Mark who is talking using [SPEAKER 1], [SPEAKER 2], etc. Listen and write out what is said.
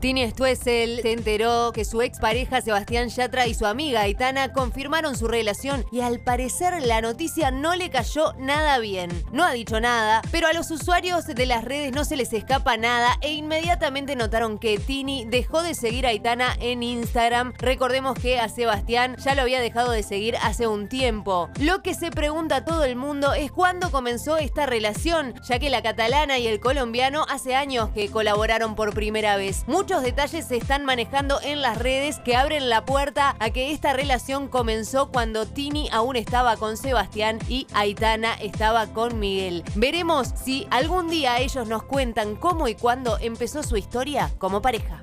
[SPEAKER 1] Tini Stuessel se enteró que su expareja Sebastián Yatra y su amiga Aitana confirmaron su relación y al parecer la noticia no le cayó nada bien. No ha dicho nada, pero a los usuarios de las redes no se les escapa nada e inmediatamente notaron que Tini dejó de seguir a Aitana en Instagram. Recordemos que a Sebastián ya lo había dejado de seguir hace un tiempo. Lo que se pregunta todo el mundo es cuándo comenzó esta relación, ya que la catalana y el colombiano hace años que colaboraron por primera vez. Muchos detalles se están manejando en las redes que abren la puerta a que esta relación comenzó cuando Tini aún estaba con Sebastián y Aitana estaba con Miguel. Veremos si algún día ellos nos cuentan cómo y cuándo empezó su historia como pareja.